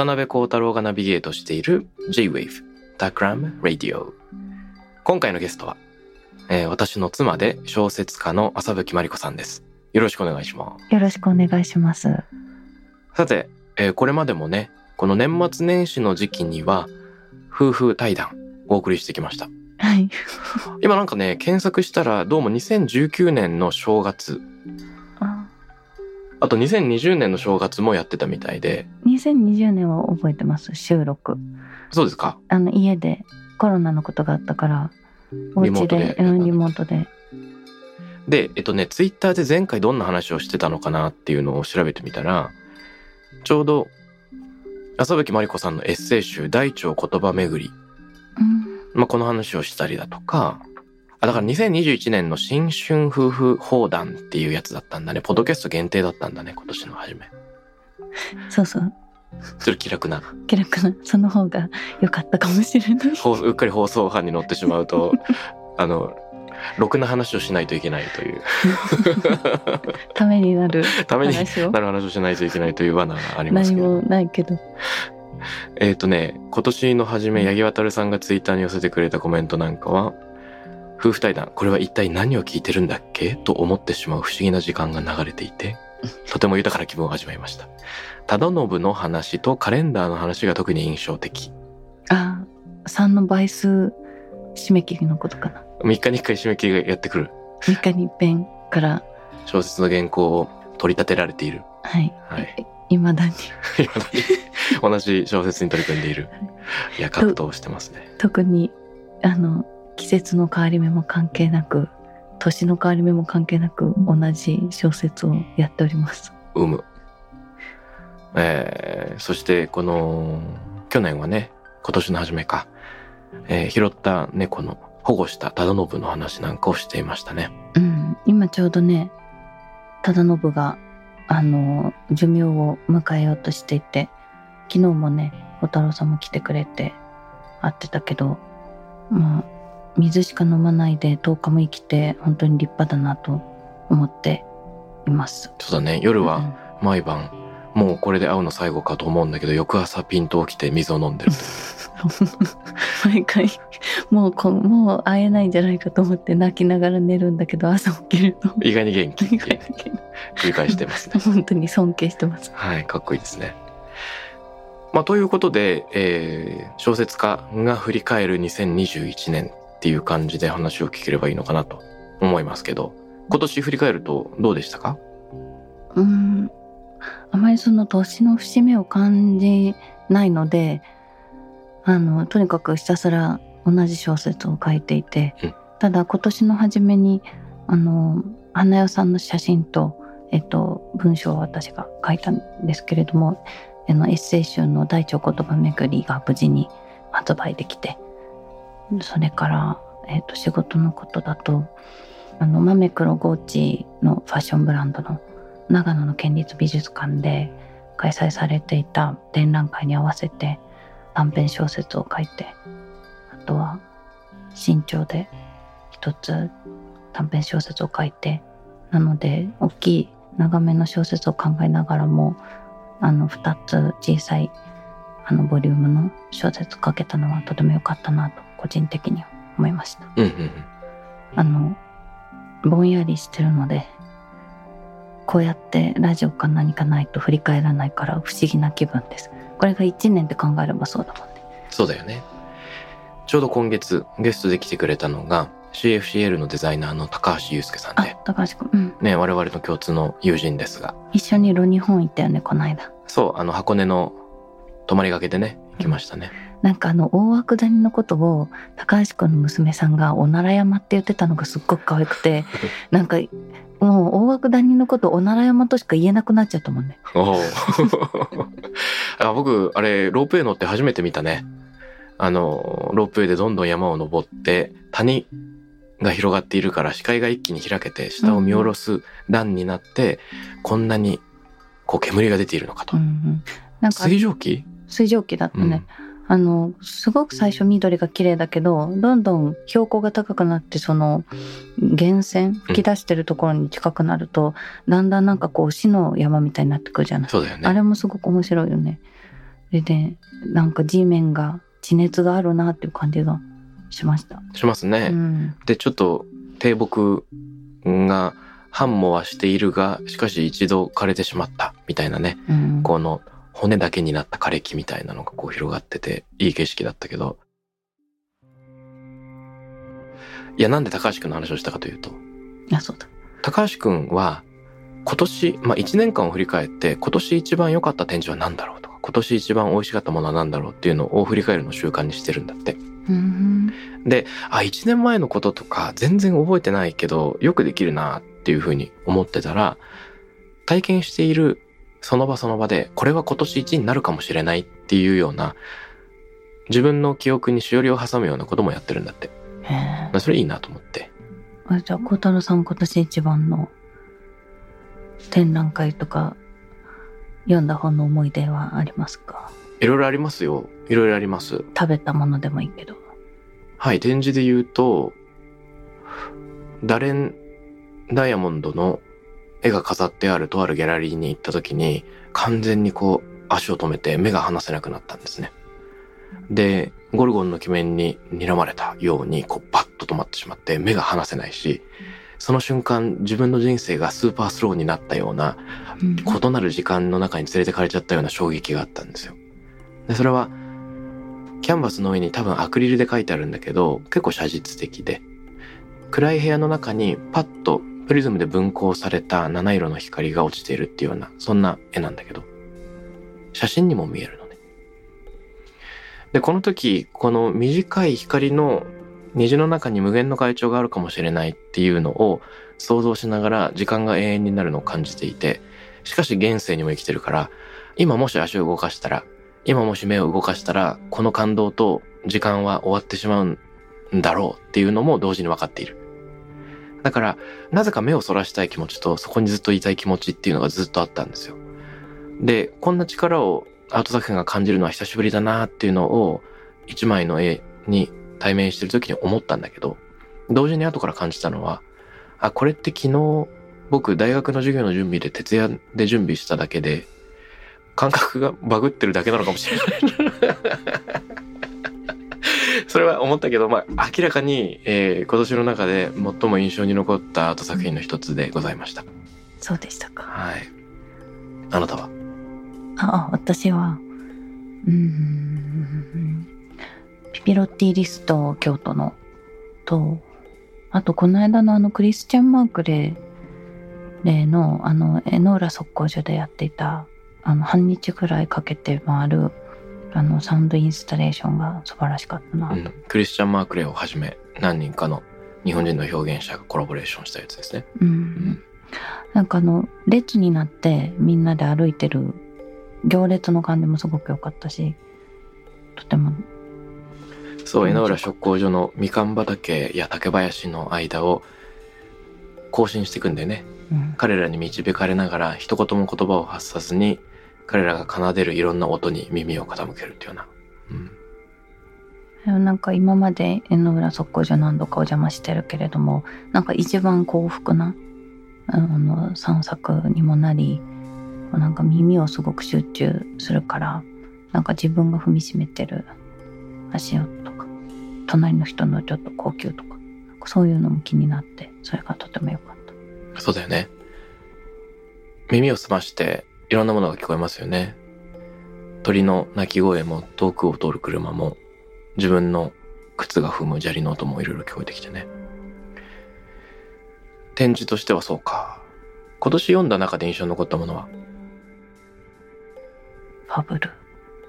渡辺幸太郎がナビゲートしている J-Wave Takram Radio 今回のゲストは、えー私の妻で小説家の浅吹真理子さんです。よろしくお願いします。よろしくお願いします。さて、えーこれまでもねこの年末年始の時期には夫婦対談お送りしてきました。はい。今なんかね検索したらどうも2019年の正月。あ。あと2020年の正月もやってたみたいで2020年は覚えてます、収録。そうですか？あの、家でコロナのことがあったから、お家リモートでリモートで。で、えっとね、ツイッターで前回どんな話をしてたのかなっていうのを調べてみたら、ちょうど、浅吹真理子さんのエッセイ集、大腸言葉巡り、うん。まあ、この話をしたりだとか、あ、だから2021年の新春夫婦放談っていうやつだったんだね。ポッドキャスト限定だったんだね、今年の初め。そうそう。ちょっと気楽な、気楽な、その方が良かったかもしれない。放うっかり放送班に乗ってしまうと、あの、ろくな話をしないといけないという、ためになる ために。なる話をしないといけないという罠がありますけど。何もないけど。えっ、とね、今年の初め、八木渡さんがツイッターに寄せてくれたコメントなんかは、夫婦対談、これは一体何を聞いてるんだっけ？と思ってしまう不思議な時間が流れていて、とても豊かな気分を味わいました。忠信の話とカレンダーの話が特に印象的。あ、3の倍数締め切りのことかな。3日に1回締め切りがやってくる。3日に一遍から、小説の原稿を取り立てられている。はい。はい。いまだに。未だに同じ小説に取り組んでいる。いや、格闘してますね。特に、あの、季節の変わり目も関係なく、年の変わり目も関係なく、同じ小説をやっております。生む。えー、そしてこの去年はね今年の初めか、えー拾った猫の保護した忠信の話なんかをしていましたね。うん、今ちょうどね、忠信が、あの、寿命を迎えようとしていて、昨日もね、小太郎さんも来てくれて会ってたけど、まあ、水しか飲まないで10日も生きて、本当に立派だなと思っています。そうだね夜うんは毎晩、もうこれで会うの最後かと思うんだけど翌朝ピンと起きて水を飲んでる 毎回もうこもう会えないんじゃないかと思って泣きながら寝るんだけど朝起きると意外に元気繰り返してますね。本当に尊敬してます。はい、かっこいいですね。まあ、ということで、えー小説家が振り返る2021年っていう感じで話を聞ければいいのかなと思いますけど、今年振り返るとどうでしたか？うんあまりその年の節目を感じないのであのとにかくひたすら同じ小説を書いていて、うん。ただ今年の初めにあの花代さんの写真と、えっと、文章を私が書いたんですけれどもあのエッセイ集の「大腸言葉めぐり」が無事に発売できてそれから、えっと、仕事のことだとあのマメクロゴーチのファッションブランドの長野の県立美術館で開催されていた展覧会に合わせて短編小説を書いてあとは新潮で一つ短編小説を書いてなので大きい長めの小説を考えながらもあの2つ小さいあのボリュームの小説書けたのはとても良かったなと個人的に思いました。うんうんうん。あのぼんやりしてるのでこうやってラジオか何かないと振り返らないから不思議な気分ですこれが1年って考えればそうだもんねそうだよね。ちょうど今月ゲストで来てくれたのが CFCL のデザイナーの高橋祐介さんあで、高橋君うんね、我々の共通の友人ですが、一緒にロ日本行ったよねこの間そう、あの箱根の泊まりがけでね、行きましたね。なんかあの大涌谷のことを高橋君の娘さんがおなら山って言ってたのがすっごく可愛くて なんかもう大涌谷のことおなら山としか言えなくなっちゃったもんね。あ僕、あれ、ロープウェイ乗って初めて見たね。あの、ロープウェイでどんどん山を登って、谷が広がっているから視界が一気に開けて、下を見下ろす段になって、こんなに、こう、煙が出ているのかと。うんうん。なんか水蒸気？水蒸気だったね、あのすごく最初緑が綺麗だけどどんどん標高が高くなってその源泉吹き出してるところに近くなると、だんだんなんかこう死の山みたいになってくるじゃない、そうだよね。あれもすごく面白いよね。でなんか地面が地熱があるなっていう感じがしました、しますね。うん、で、ちょっと、低木が繁茂はしているが、しかし一度枯れてしまった、みたいなね。うん、この骨だけになった枯れ木みたいなのがこう広がってていい景色だったけど。いや、なんで高橋くんの話をしたかというと、あそうだ高橋くんは今年、まあ1年間を振り返って今年一番良かった展示は何だろうとか、今年一番美味しかったものは何だろうっていうのを振り返るのを習慣にしてるんだって。うんで、あ、1年前のこととか全然覚えてないけど、よくできるなっていうふうに思ってたら、体験しているその場その場で、これは今年1になるかもしれないっていうような、自分の記憶にしおりを挟むようなこともやってるんだって。へそれいいなと思って。あじゃあ孝太郎さん今年一番の展覧会とか読んだ本の思い出はありますか？いろいろありますよ。いろいろあります。食べたものでもいいけどはい、展示で言うと、ダレン・ダイヤモンドの絵が飾ってあるとあるギャラリーに行った時に、完全にこう足を止めて目が離せなくなったんですね。で、ゴルゴンの鬼面に睨まれたように、こうバッと止まってしまって目が離せないし、その瞬間自分の人生がスーパースローになったような、異なる時間の中に連れてかれちゃったような衝撃があったんですよ。で、それは、キャンバスの上に多分アクリルで書いてあるんだけど、結構写実的で、暗い部屋の中にパッとプリズムで分光された七色の光が落ちているっていうような、そんな絵なんだけど、写真にも見えるのね。で、この時、この短い光の虹の中に無限の階調があるかもしれないっていうのを想像しながら時間が永遠になるのを感じていて、しかし現世にも生きてるから、今もし足を動かしたら、今もし目を動かしたら、この感動と時間は終わってしまうんだろうっていうのも同時に分かっている。だから、なぜか目をそらしたい気持ちと、そこにずっといたい気持ちっていうのがずっとあったんですよ。で、こんな力をアート作品が感じるのは久しぶりだなっていうのを、一枚の絵に対面してる時に思ったんだけど、同時に後から感じたのは、あ、これって昨日、僕大学の授業の準備で徹夜で準備しただけで、感覚がバグってるだけなのかもしれない。それは思ったけど、まあ、明らかに、えー今年の中で最も印象に残ったアート作品の一つでございました。そうでしたかはい。あなたは？ああ私はうーんピピロッティリスト京都のとあとこの間のあのクリスチャン・マークレーレーのあの江ノ浦測候所でやっていたあの半日くらいかけて回るあのサウンドインスタレーションが素晴らしかったなと、うん、クリスチャン・マークレーをはじめ何人かの日本人の表現者がコラボレーションしたやつですね。うん。なんかあの列になってみんなで歩いてる行列の感じもすごく良かったしとても。そう、うん江ノ浦食工所のみかん畑や竹林の間を更新していくんだよね。うん。彼らに導かれながら一言も言葉を発さずに彼らが奏でるいろんな音に耳を傾けるっていうような。うんなんか今まで江ノ浦測候所何度かお邪魔してるけれどもなんか一番幸福なあの散策にもなりなんか耳をすごく集中するからなんか自分が踏みしめてる足音とか隣の人のちょっと高級とかそういうのも気になってそれがとても良かった。そうだよね。耳を澄ましていろんなものが聞こえますよね。鳥の鳴き声も遠くを通る車も自分の靴が踏む砂利の音もいろいろ聞こえてきてね。展示としてはそうか。今年読んだ中で印象に残ったものは？ファブル。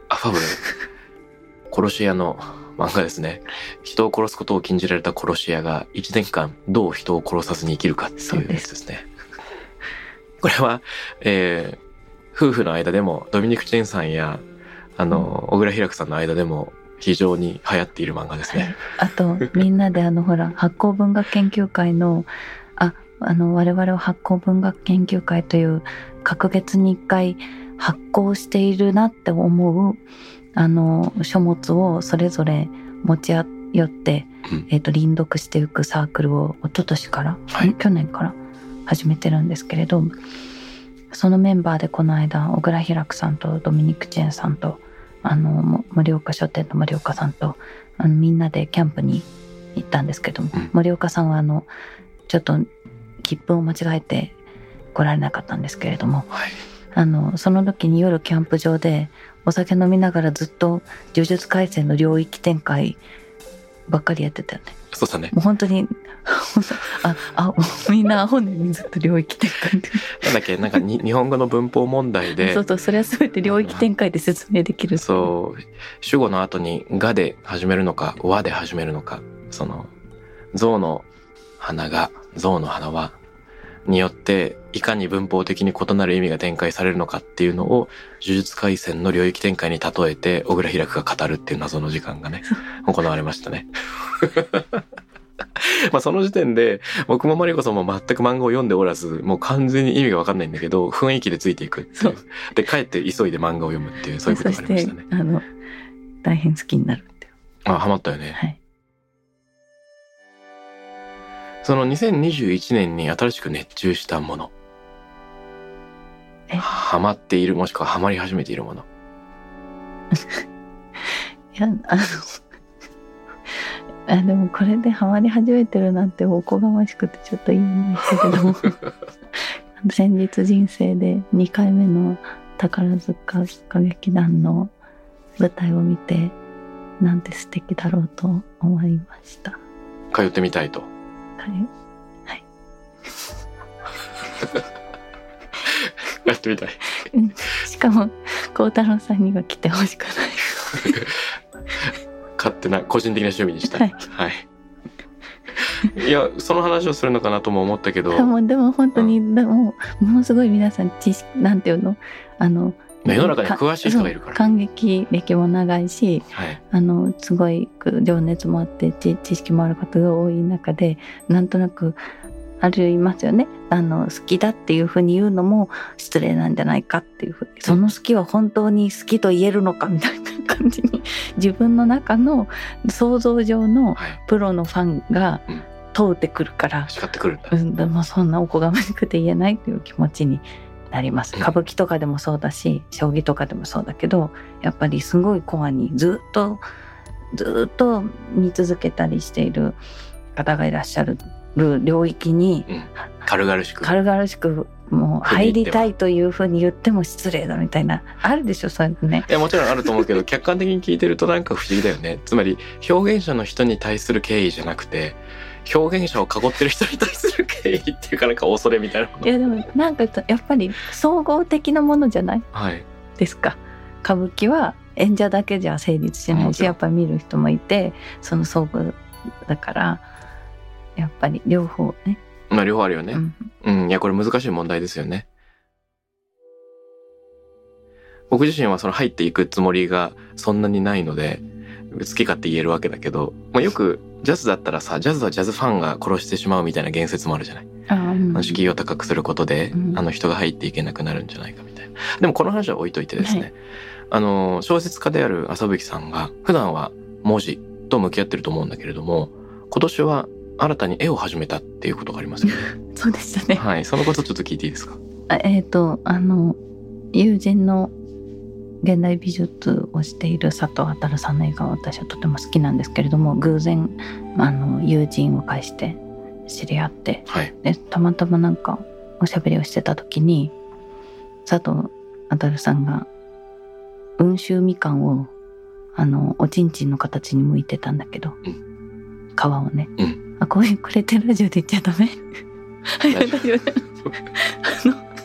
あ、ファブル。殺し屋の漫画ですね。人を殺すことを禁じられた殺し屋が1年間どう人を殺さずに生きるかっていうやつですね。これは、えー、夫婦の間でも、ドミニク・チェンさんや、あの、小倉弘さんの間でも非常に流行っている漫画ですね。あとみんなであのほら発酵文学研究会のああの我々は発酵文学研究会という隔月に1回発酵しているなって思うあの書物をそれぞれ持ち寄って、うん。えー、と輪読していくサークルを一昨年から、はい。去年から始めてるんですけれどそのメンバーでこの間小倉弘さんとドミニク・チェンさんとあのも盛岡書店の森岡さんとあのみんなでキャンプに行ったんですけども、うん森岡さんはあのちょっと切符を間違えて来られなかったんですけれどもはい。あのその時に夜キャンプ場でお酒飲みながらずっと呪術廻戦の領域展開ばっかりやってたよね。そうだね。もう本当に ああみんなアホねにずっと領域展開ってなんだっけ、なんかに日本語の文法問題で。そう、そうそれは全て領域展開で説明できるそう、主語の後にがで始めるのか、和で始めるのか、その、象の花が、象の花は、によって、いかに文法的に異なる意味が展開されるのかっていうのを、呪術廻戦の領域展開に例えて、小倉開くが語るっていう謎の時間がね、行われましたね。まあその時点で、僕もマリコさんも全く漫画を読んでおらず、もう完全に意味がわかんないんだけど、雰囲気でついていくっていそうう。で、帰って急いで漫画を読むっていう、そういうことがありましたね。あの大変好きになるってあ、ハマったよね。はいその2021年に新しく熱中したもの。えハマっている、もしくはハマり始めているもの。いやあの あでもこれでハマり始めてるなんておこがましくてちょっと言えないけれども 先日人生で2回目の宝塚歌劇団の舞台を見てなんて素敵だろうと思いました。通ってみたいと。はいやってみたい。しかも孝太郎さんには来てほしくない。勝手な個人的な趣味にしたい。はい。いや、その話をするのかなとも思ったけど、もうでも本当に、でもものすごい皆さん知識なんていうの？あの世の中に詳しい人がいるから。感激歴も長いしはい。あのすごい情熱もあって知知識もある方が多い中でなんとなくありますよね。あの好きだっていうふうに言うのも失礼なんじゃないかっていうふうに。その好きは本当に好きと言えるのかみたいな感じに 自分の中の想像上のはい。プロのファンがうん。通ってくるから、叱ってくるんだ。うん、でもそんなおこがましくて言えないという気持ちになります。うん。歌舞伎とかでもそうだし将棋とかでもそうだけどやっぱりすごいコアにずっとずっと見続けたりしている方がいらっしゃる領域にうん。軽々しく。軽々しくもう入りたいというふうに言っても失礼だみたいなあるでしょそういうのね。いや、もちろんあると思うけど、客観的に聞いてるとなんか不思議だよね。つまり、表現者の人に対する敬意じゃなくて、表現者を囲ってる人に対する敬意っていうかなんか恐れみたいな。いやでもなんかやっぱり総合的なものじゃない？はい。ですか歌舞伎は演者だけじゃ成立しないしやっぱり見る人もいてその総合だからやっぱり両方ね、まあ両方あるよね。うんうん、いや、これ難しい問題ですよね。僕自身はその入っていくつもりがそんなにないので、好き勝手言えるわけだけど、まあ、よくジャズだったらさ、ジャズはジャズファンが殺してしまうみたいな言説もあるじゃない。あーうん敷居を高くすることで、うんあの人が入っていけなくなるんじゃないかみたいな。でもこの話は置いといてですね、はいあの、小説家である浅吹さんが普段は文字と向き合ってると思うんだけれども、今年は新たに絵を始めたっていうことがありますよね。そうでしたね。はい。そのことちょっと聞いていいですか？あえっ、とあの友人の現代美術をしている佐藤航さんの映画は私はとても好きなんですけれども偶然あの友人を介して知り合ってはい。でたまたまなんかおしゃべりをしてた時に佐藤航さんが温州みかんをあのおちんちんの形に向いてたんだけど、う皮をね、うん。あこういうこれってラジオで言っちゃダメ？はい大大丈丈夫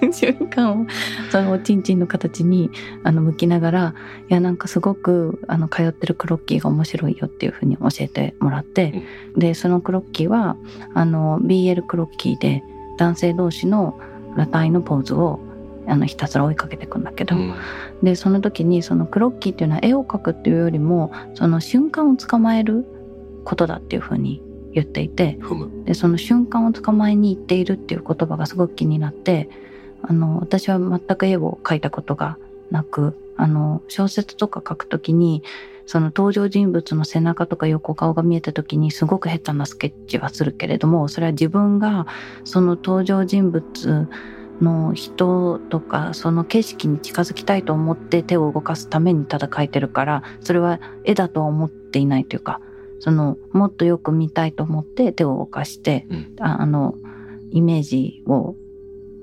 あの瞬間をそのおちんちんの形にあの向きながらいやなんかすごくあの通ってるクロッキーが面白いよっていうふうに教えてもらって、でそのクロッキーはあの BL クロッキーで男性同士の裸体のポーズをあのひたすら追いかけていくんだけど、うん。でその時にそのクロッキーっていうのは絵を描くっていうよりもその瞬間を捕まえることだっていうふうに言っていてでその瞬間を捕まえに行っているっていう言葉がすごく気になってあの私は全く絵を描いたことがなくあの小説とか書くときにその登場人物の背中とか横顔が見えた時にすごく下手なスケッチはするけれどもそれは自分がその登場人物の人とかその景色に近づきたいと思って手を動かすためにただ描いてるからそれは絵だとは思っていないというかそのもっとよく見たいと思って手を動かして、うん。ああのイメージを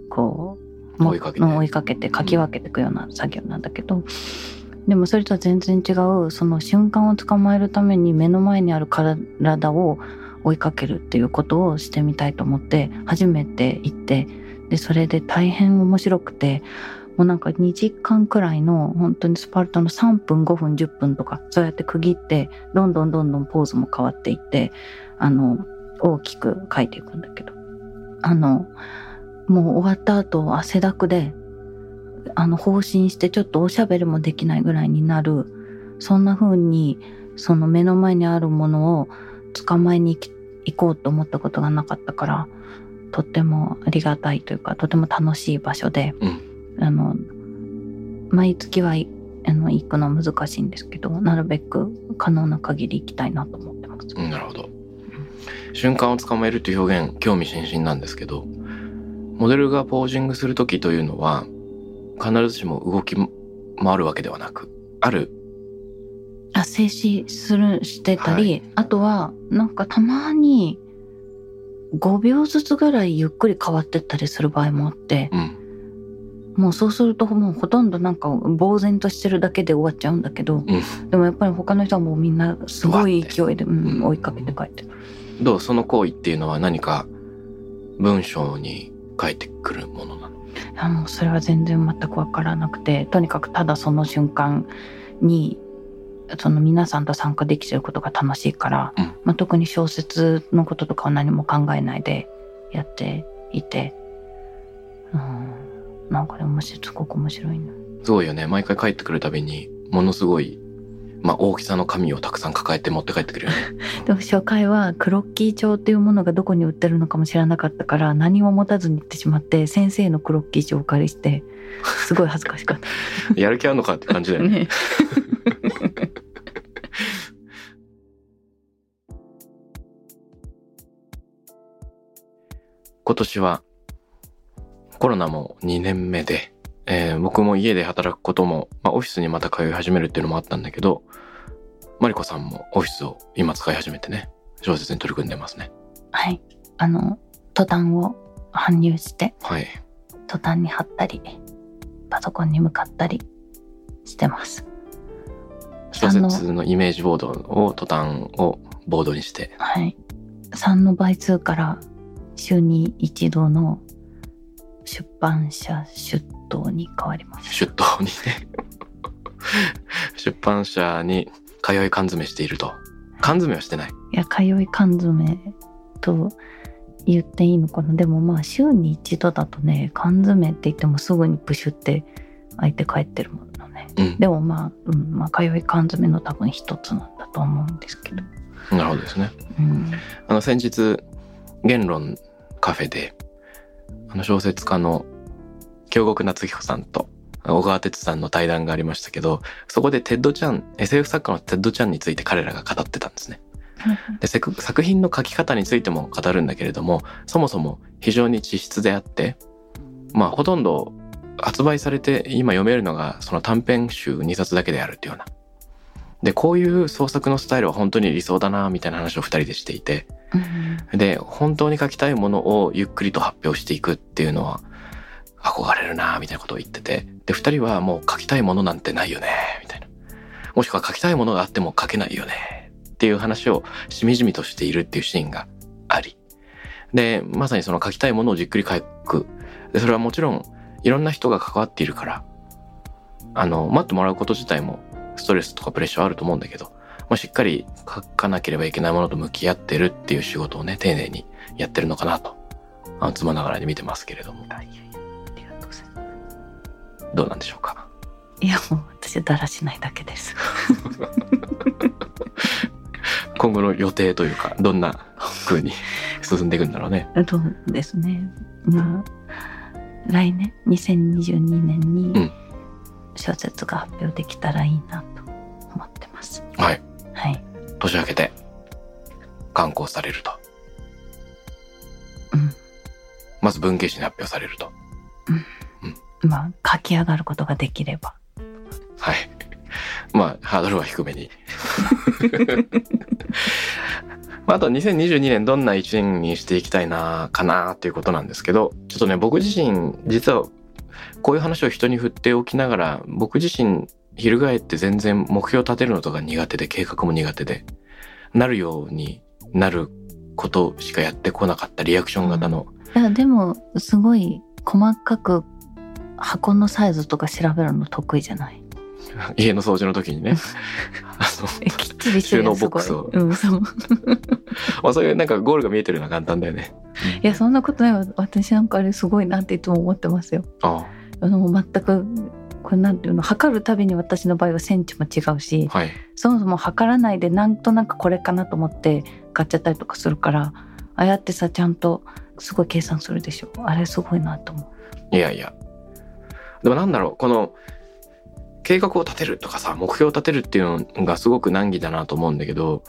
こうも追いかけて。追いかけてかき分けていくような作業なんだけど、でもそれとは全然違うその瞬間を捕まえるために目の前にある体を追いかけるっていうことをしてみたいと思って初めて行ってでそれで大変面白くてもうなんか2時間くらいの本当にスパルタの3分5分10分とかそうやって区切ってどんどんどんどんポーズも変わっていってあの大きく描いていくんだけど。あのもう終わった後汗だくであの放心してちょっとおしゃべりもできないぐらいになるそんな風にその目の前にあるものを捕まえに行き行こうと思ったことがなかったからとってもありがたいというかとても楽しい場所で、うん。あの毎月はいあの行くのは難しいんですけどなるべく可能な限り行きたいなと思ってます。うんなるほど。瞬間を捕まえるという表現興味津々なんですけどモデルがポージングする時というのは必ずしも動き回るわけではなくある。あ静止するしてたり、はい。あとはなんかたまに5秒ずつぐらいゆっくり変わってったりする場合もあってうんもうそうするともうほとんどなんか呆然としてるだけで終わっちゃうんだけど、うん。でもやっぱり他の人はもうみんなすごい勢いで、ううん。ん、追いかけて帰ってる。どう？その行為っていうのは何か文章に書いてくるものなの？いやもうそれは全然全く分からなくてとにかくただその瞬間にその皆さんと参加できてることが楽しいから、うん。まあ、特に小説のこととかは何も考えないでやっていて、うん、なんかでもすごく面白いな。すごいよね毎回帰ってくるたびにものすごいまあ大きさの紙をたくさん抱えて持って帰ってくるよね でも初回はクロッキー帳っていうものがどこに売ってるのかも知らなかったから何も持たずに行ってしまって先生のクロッキー帳をお借りしてすごい恥ずかしかった。やる気あるのかって感じだよねね 今年はコロナも2年目で、えー僕も家で働くことも、まあ、オフィスにまた通い始めるっていうのもあったんだけどマリコさんもオフィスを今使い始めてね小説に取り組んでますねはい。あの、途端を搬入して、はい途端に貼ったり、パソコンに向かったりしてます。小説のイメージボードを途端をボードにしてはい。3の倍数から週に一度の出版社出頭に変わります。出頭にね 出版社に通い缶詰していると缶詰はしてないいや、通い缶詰と言っていいのかな。でもまあ週に一度だとね、缶詰って言ってもすぐにプシュって相手帰ってるものね。うんでもまあ、うん、まあ通い缶詰の多分一つなんだと思うんですけど。なるほどですねうん。あの先日言論カフェであの小説家の京極夏彦さんと小川哲さんの対談がありましたけどそこでテッドちゃん SF 作家のテッド・チャンについて彼らが語ってたんですね。で作品の書き方についても語るんだけれどもそもそも非常に遅筆であってまあほとんど発売されて今読めるのがその短編集2冊だけであるっていうような。でこういう創作のスタイルは本当に理想だなみたいな話を2人でしていてうんで本当に書きたいものをゆっくりと発表していくっていうのは憧れるなみたいなことを言っててで2人はもう書きたいものなんてないよねみたいなもしくは書きたいものがあっても書けないよねっていう話をしみじみとしているっていうシーンがあり。で、まさにその書きたいものをじっくり書く。で、それはもちろんいろんな人が関わっているから、あの、待ってもらうこと自体もストレスとかプレッシャーあると思うんだけど、まあ、しっかり書かなければいけないものと向き合ってるっていう仕事をね、丁寧にやってるのかなと、あの、つまながらに見てますけれども。あいやいやありがとうございますどうなんでしょうか？いやもう私だらしないだけです 今後の予定というか、どんな風に進んでいくんだろうね。そうですねまあ来年？2022年うんに小説が発表できたらいいなと思ってます、はい。はい年明けて、刊行されると。うんまず文系誌に発表されると。まあ書き上がることができればはい。まあ、ハードルは低めに。まあ、あと2022年どんな一年にしていきたいな、かなっていうことなんですけど、ちょっとね、僕自身、実は、こういう話を人に振っておきながら、僕自身、翻って全然目標立てるのとか苦手で、計画も苦手で、なるようになることしかやってこなかったリアクション型の、いやでもすごい細かく箱のサイズとか調べるの得意じゃない？家の掃除の時にね、あの、えきっちり収納ボックスを。うんそう まあそういうなんかゴールが見えてるのは簡単だよね。いやそんなことないわ。私なんかあれすごいなっていつも思ってますよ。ああの全くこれなんていうの測るたびに私の場合はセンチも違うしあ、はい。そもそも測らないでなんとなくこれかなと思って買っちゃったりとかするからああやってさちゃんとすごい計算するでしょあれすごいなと思ういやいや。でもなんだろう、この、計画を立てるとかさ、目標を立てるっていうのがすごく難儀だなと思うんだけど、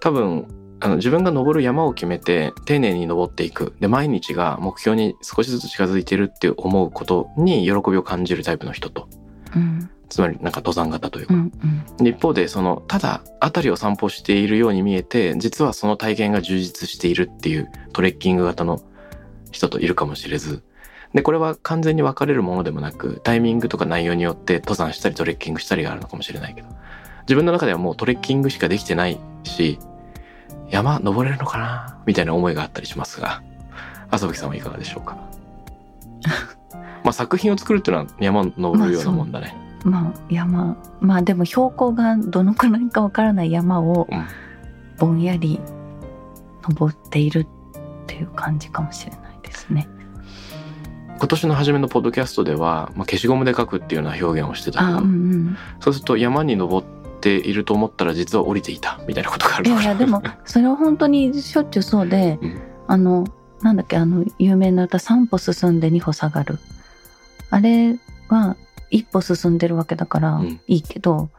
多分、あの自分が登る山を決めて丁寧に登っていく。で、毎日が目標に少しずつ近づいてるって思うことに喜びを感じるタイプの人と。うんつまりなんか登山型というか。うんうんで一方で、その、ただ、辺りを散歩しているように見えて、実はその体験が充実しているっていうトレッキング型の人といるかもしれず。で、これは完全に分かれるものでもなく、タイミングとか内容によって登山したりトレッキングしたりがあるのかもしれないけど、自分の中ではもうトレッキングしかできてないし、山登れるのかな？みたいな思いがあったりしますが、浅吹さんはいかがでしょうか？まあ作品を作るっていうのは山登るようなもんだね。まあ山まあでも標高がどのくらいかわからない山をうんぼんやり登っているっていう感じかもしれないですね。今年の初めのポッドキャストでは、まあ、消しゴムで書くっていうような表現をしてたけど、あうんうん。そうすると山に登っていると思ったら実は降りていたみたいなことがあるいやいやでも それは本当にしょっちゅうそうで、うん。あのなんだっけあの有名な歌「3歩進んで2歩下がる」あれは一歩進んでるわけだからうん。いいけど、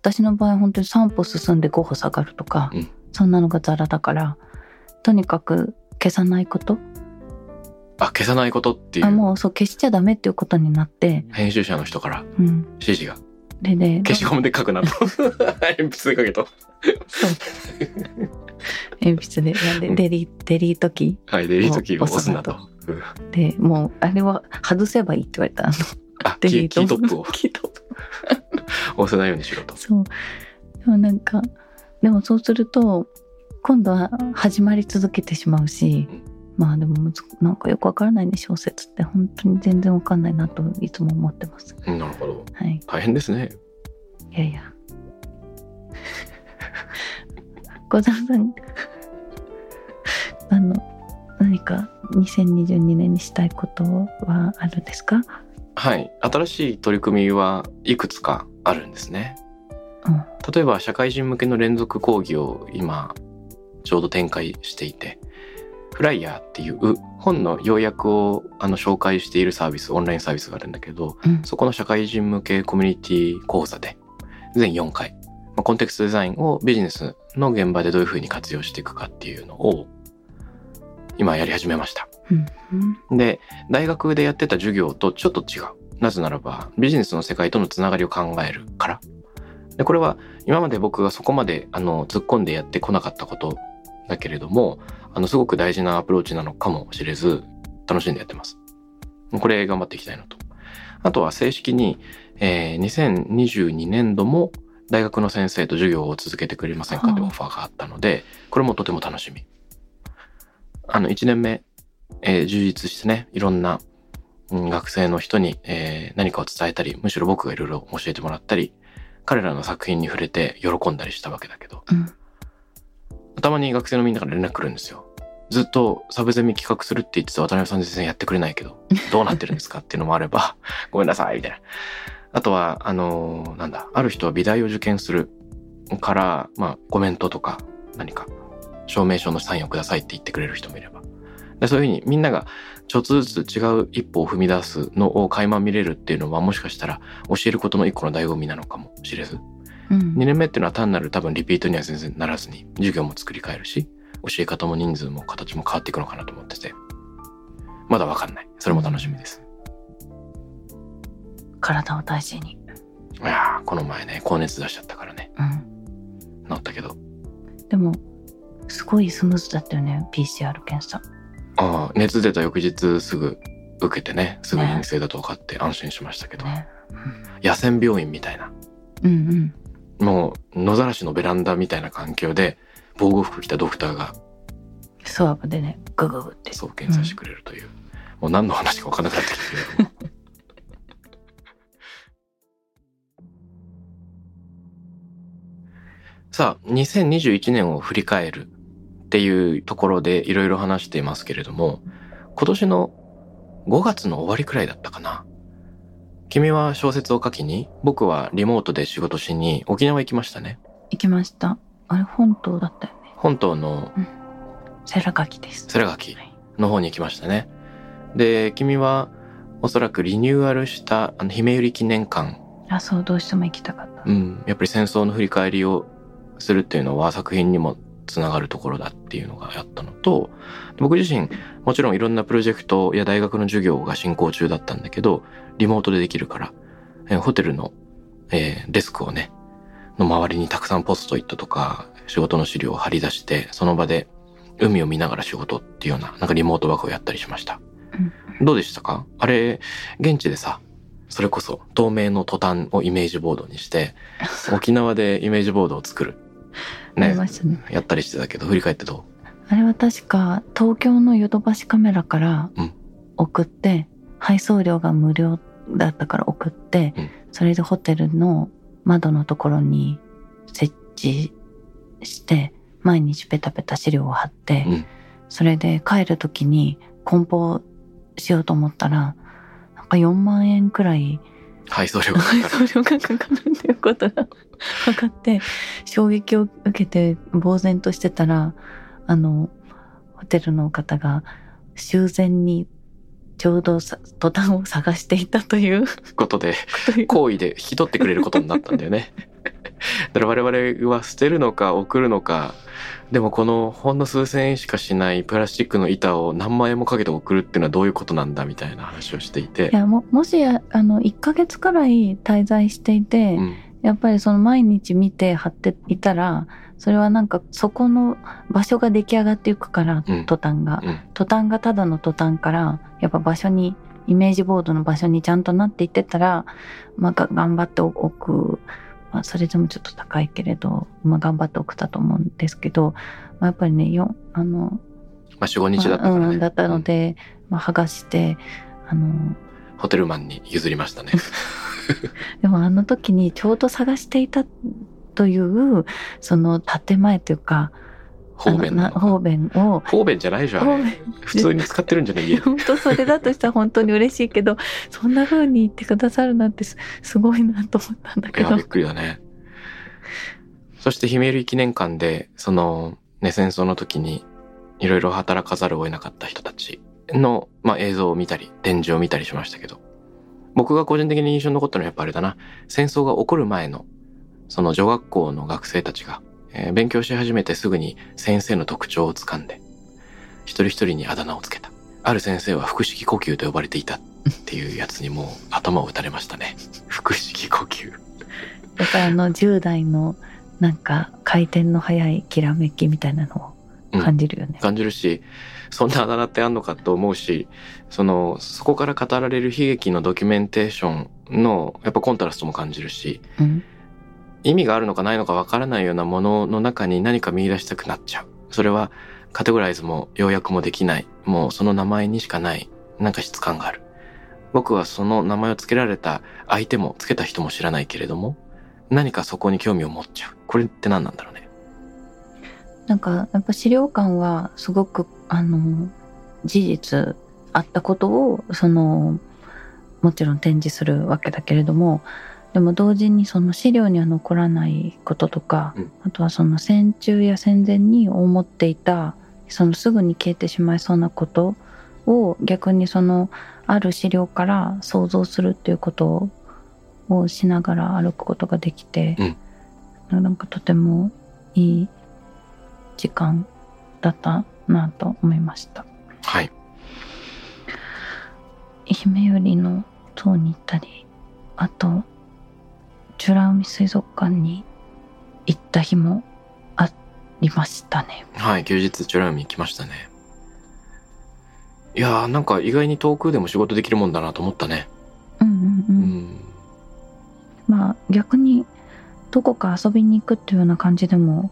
私の場合本当に3歩進んで5歩下がるとか、うん。そんなのがザラだからとにかく消さないこと。あ消さないことっていう。あもうそう消しちゃダメっていうことになって、編集者の人から。うん、指示がでで消しゴムで書くなと。鉛筆で書けと。鉛筆でなんでデリデリートキはいデリートキーを押すなと。でもうあれは外せばいいって言われた。あのあキーキートップを。キートップ。押せないようにしろと。そう。でもなんかでもそうすると今度は始まり続けてしまうし、うんまあでもむずなんかよくわからないね小説って。本当に全然わかんないなといつも思ってます。うんなるほど。はい。大変ですね。いやいや。小沢さんあの何か2022年にしたいことはあるんですか？はい。新しい取り組みはいくつかあるんですね。うん。例えば社会人向けの連続講義を今ちょうど展開していてフライヤーっていう本の要約をあの紹介しているサービスオンラインサービスがあるんだけどうんそこの社会人向けコミュニティ講座で全4回、まあコンテクストデザインをビジネスの現場でどういうふうに活用していくかっていうのを今やり始めました。うんで、大学でやってた授業とちょっと違う。なぜならば、ビジネスの世界とのつながりを考えるから。で、これは今まで僕がそこまで、あの、突っ込んでやってこなかったことだけれども、あの、すごく大事なアプローチなのかもしれず、楽しんでやってます。これ頑張っていきたいなと。あとは正式に、えー2022年度も大学の先生と授業を続けてくれませんかってオファーがあったので、これもとても楽しみ。あの、1年目、えー充実してね、いろんな、うん学生の人に、えー何かを伝えたり、むしろ僕がいろいろ教えてもらったり、彼らの作品に触れて喜んだりしたわけだけど、うんたまに学生のみんなから連絡来るんですよ。ずっとサブゼミ企画するって言ってた渡辺さん全然やってくれないけど、どうなってるんですかっていうのもあれば、ごめんなさい、みたいな。あとは、あのーなんだ、ある人は美大を受験するから、まあ、コメントとか、何か、証明書のサインをくださいって言ってくれる人もいれば。でそういうふうにみんながちょっとずつ違う一歩を踏み出すのを垣間見れるっていうのはもしかしたら教えることの一個の醍醐味なのかもしれず。うん2年目っていうのは単なる多分リピートには全然ならずに授業も作り変えるし教え方も人数も形も変わっていくのかなと思っててまだわかんないそれも楽しみです、体を大事に。いやーこの前ね高熱出しちゃったからねうん。治ったけどでも、すごいスムーズだったよね、PCR 検査。ああ熱出た翌日すぐ受けてねすぐ陰性だと分かって安心しましたけど、ね。野戦病院みたいなうんうん。もう野ざらしのベランダみたいな環境で防護服着たドクターがスワブでね、グググって。そう検査してくれるという、もう何の話か分かんなくなってきてるけど。も さあ2021年を振り返るっていうところでいろいろ話していますけれども今年の5月の終わりくらいだったかな君は小説を書きに僕はリモートで仕事しに沖縄行きましたね行きました。あれ、本島だったよね。本島のセラガキです。セラガキはいの方に行きましたね。で、君はおそらくリニューアルしたあの姫百合記念館、あ、そう、どうしても行きたかった。うん、やっぱり戦争の振り返りをするっていうのは作品にもつながるところだっていうのがあったのと、僕自身もちろんいろんなプロジェクトや大学の授業が進行中だったんだけど、リモートでできるから、えーホテルの、えーデスクをね、の周りにたくさんポストイットとか仕事の資料を貼り出して、その場で海を見ながら仕事っていうような、なんかリモートワークをやったりしました。どうでしたか？あれ、現地でさ、それこそ透明のトタンをイメージボードにして、沖縄でイメージボードを作る。ねね。やったりしてたけど、振り返ってどあれは確か東京のヨドバシカメラからうん送って、配送料が無料だったから送って、うんそれでホテルの窓のところに設置して毎日ペタペタ資料を貼って、うんそれで帰る時に梱包しようと思ったらなんか4万円くらい配送料がか配かる。送料がかかるっていうことが 分かって衝撃を受けて呆然としてたらあのホテルの方が修繕にちょうどさトタンを探していたということで、という行為で引き取ってくれることになったんだよね。だから我々は捨てるのか送るのか、でもこのほんの数千円しかしないプラスチックの板を何万円もかけて送るっていうのはどういうことなんだみたいな話をしていてい。やももしあの1ヶ月くらい滞在していて、うんやっぱりその毎日見て貼っていたらそれはなんかそこの場所が出来上がっていくから、うん。トタンが、うん。トタンがただのトタンからやっぱ場所にイメージボードの場所にちゃんとなっていってたら、まあ、が頑張っておく、まあ、それでもちょっと高いけれど、まあ、頑張って送ったと思うんですけど、まあ、やっぱりねよあの、まあ4、5日だったね。まあうん、だったので、まあ、剥がしてあのホテルマンに譲りましたね。でもあの時にちょうど探していたというその建前というか方便方便を方便じゃないじゃん。普通に使ってるんじゃねえ家で。本当それだとしたら本当に嬉しいけどそんな風に言ってくださるなんてすすごいなと思ったんだいや、けどびっくりだね。そして、姫百合記念館で、その、ね、戦争の時に、いろいろ働かざるを得なかった人たちの、まあ、映像を見たり、展示を見たりしましたけど、僕が個人的に印象に残ったのはやっぱあれだな、戦争が起こる前の、その女学校の学生たちが、えー勉強し始めてすぐに先生の特徴をつかんで、一人一人にあだ名をつけた。ある先生は腹式呼吸と呼ばれていたっていうやつにもう頭を打たれましたね。腹式呼吸。やっぱりあの10代のなんか回転の速いきらめきみたいなのを感じるよね。感じるし、そんなあだ名ってあんのかと思うし、その、そこから語られる悲劇のドキュメンテーションの、やっぱコントラストも感じるし、うん意味があるのかないのかわからないようなものの中に何か見出したくなっちゃう。それはカテゴライズも要約もできない。もうその名前にしかない。なんか質感がある。僕はその名前を付けられた相手も付けた人も知らないけれども、何かそこに興味を持っちゃう。これって何なんだろうね。なんかやっぱ資料館はすごくあの事実あったことをそのもちろん展示するわけだけれどもでも同時にその資料には残らないこととか、うんあとはその戦中や戦前に思っていたそのすぐに消えてしまいそうなことを逆にそのある資料から想像するっていうことをしながら歩くことができて、なんかとてもいい時間だったなと思いました。はい。姫よりの塔に行ったりあと美ら海水族館に行った日もありましたねはい。休日チュラ海行きましたね。いやーなんか意外に遠くでも仕事できるもんだなと思ったね。うんうんう、うんん。まあ逆にどこか遊びに行くっていうような感じでも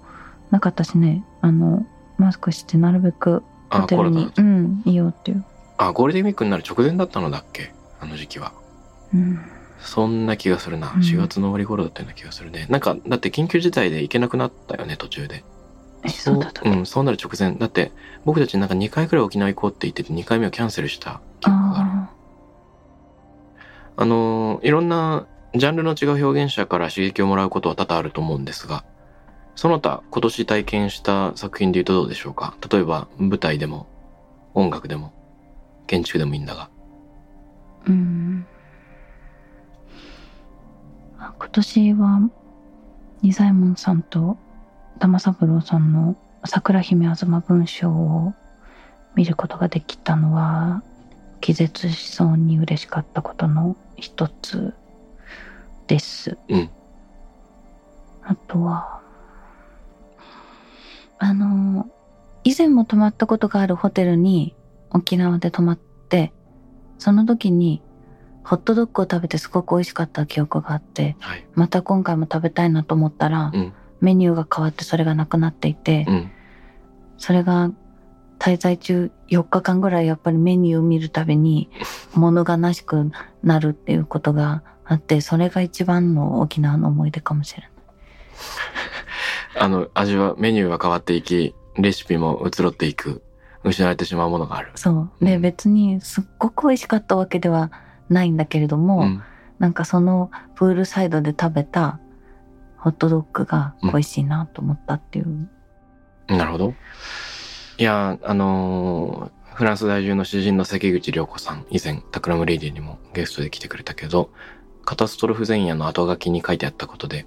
なかったしねあのマスクしてなるべくホあ、テルにうんいようっていう、あ、ゴールデンウィークになる直前だったのだっけ？あの時期は。うん、そんな気がするな。うん4月の終わり頃だったような気がするね。なんか、だって緊急事態で行けなくなったよね、途中で。えそうだったっけ？うん、そうなる直前。だって、僕たちなんか2回くらい沖縄行こうって言ってて2回目をキャンセルした記憶がある。ああのーいろんなジャンルの違う表現者から刺激をもらうことは多々あると思うんですが、その他今年体験した作品で言うとどうでしょうか？例えば舞台でも音楽でも建築でもいいんだが。ーうん年は二左衛門さんと玉三郎さんの「桜姫吾妻文章」を見ることができたのは気絶しそうに嬉しかったことの一つです。うん。あとはあの以前も泊まったことがあるホテルに沖縄で泊まってその時にホットドッグを食べてすごく美味しかった記憶があってはい。また今回も食べたいなと思ったら、うん。メニューが変わってそれがなくなっていて、うん。それが滞在中4日間ぐらいやっぱりメニューを見るたびに 物悲しくなるっていうことがあってそれが一番の沖縄の思い出かもしれない。あの、味は、メニューは変わっていき、レシピも移ろっていく、失われてしまうものがある。そうで、うん別にすっごく美味しかったわけではないんだけれども、うん。なんかそのプールサイドで食べたホットドッグが美味しいなと思ったっていう。なるほど。いや、あのーフランス在住の詩人の関口涼子さん、以前、タクラムレディオにもゲストで来てくれたけど、カタストロフ前夜の後書きに書いてあったことで、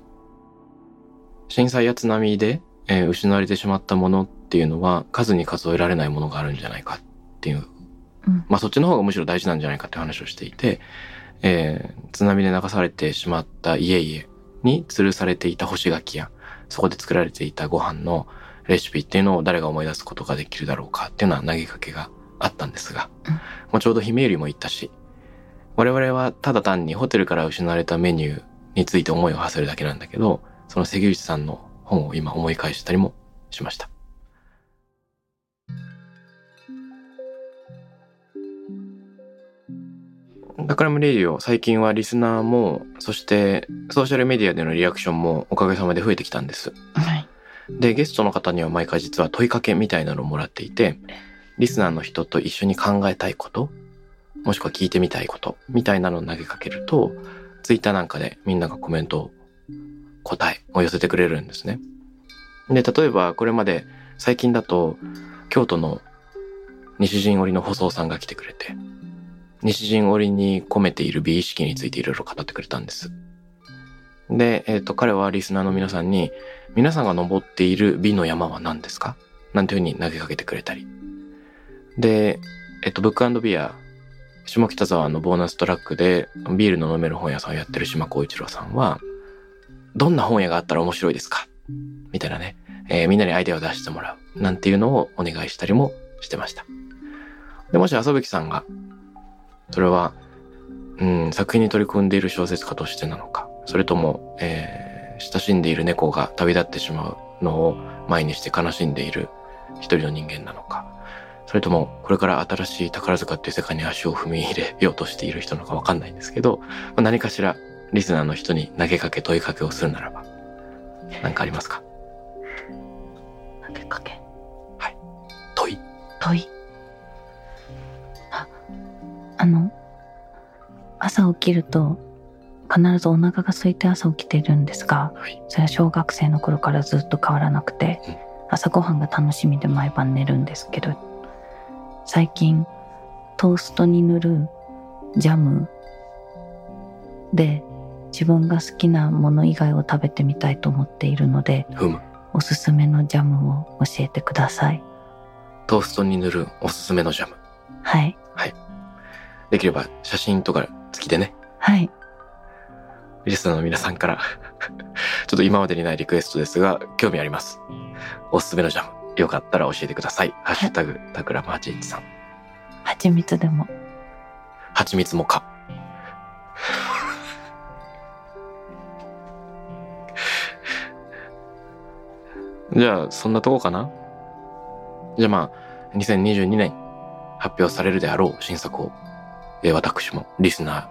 震災や津波で、えー失われてしまったものっていうのは数に数えられないものがあるんじゃないかっていう、うんまあそっちの方がむしろ大事なんじゃないかって話をしていて、えー津波で流されてしまった家々に吊るされていた干し柿や、そこで作られていたご飯のレシピっていうのを誰が思い出すことができるだろうかっていうのは投げかけがあったんですが、うんもうちょうど姫よりも言ったし、我々はただ単にホテルから失われたメニューについて思いを馳せるだけなんだけど、その関口さんの本を今思い返したりもしました。タクラムレディオ最近はリスナーも、そしてソーシャルメディアでのリアクションもおかげさまで増えてきたんです。はい。で、ゲストの方には毎回実は問いかけみたいなのをもらっていて、リスナーの人と一緒に考えたいこと、もしくは聞いてみたいこと、みたいなのを投げかけると、ツイッターなんかでみんながコメントを答えを寄せてくれるんですね。で、例えばこれまで最近だと、京都の西陣織の舗装さんが来てくれて、西陣織に込めている美意識についていろいろ語ってくれたんです。で、えっ、と、彼はリスナーの皆さんに、皆さんが登っている美の山は何ですか？なんていうふうに投げかけてくれたり。で、えっと、ブックビア、下北沢のボーナストラックでビールの飲める本屋さんをやってる島光一郎さんは、どんな本屋があったら面白いですか？みたいなね、えーみんなにアイデアを出してもらう。なんていうのをお願いしたりもしてました。で、もし浅吹さんが、それは、うん、作品に取り組んでいる小説家としてなのか、それとも、えー親しんでいる猫が旅立ってしまうのを前にして悲しんでいる一人の人間なのか、それともこれから新しい宝塚っていう世界に足を踏み入れようとしている人なのかわかんないんですけど、まあ、何かしらリスナーの人に投げかけ問いかけをするならば、何かありますか？投げかけ。問い。問い。ああの朝起きると必ずお腹が空いて朝起きてるんですがはい。それは小学生の頃からずっと変わらなくて、うん朝ごはんが楽しみで毎晩寝るんですけど最近トーストに塗るジャムで自分が好きなもの以外を食べてみたいと思っているので。おすすめのジャムを教えてくださいトーストに塗るおすすめのジャム。はいできれば写真とか付きでね、はいリスナーの皆さんから ちょっと今までにないリクエストですが、興味あります。おすすめのジャム。よかったら教えてください。ハッシュタグ、タクラム813さん。蜂蜜でも蜂蜜もか。じゃあ、そんなとこかな？じゃあまあ、2022年発表されるであろう新作を、えー私も、リスナ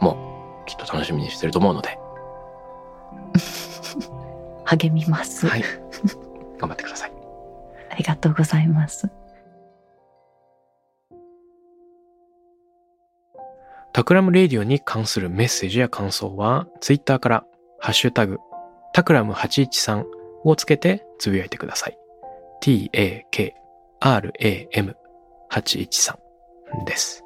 ーも、きっと楽しみにしてると思うので、励みます、はい。頑張ってください。ありがとうございますタクラムレディオに関するメッセージや感想は、ツイッターから、ハッシュタグ、タクラム813をつけてつぶやいてください。t-a-k-r-a-m813 です。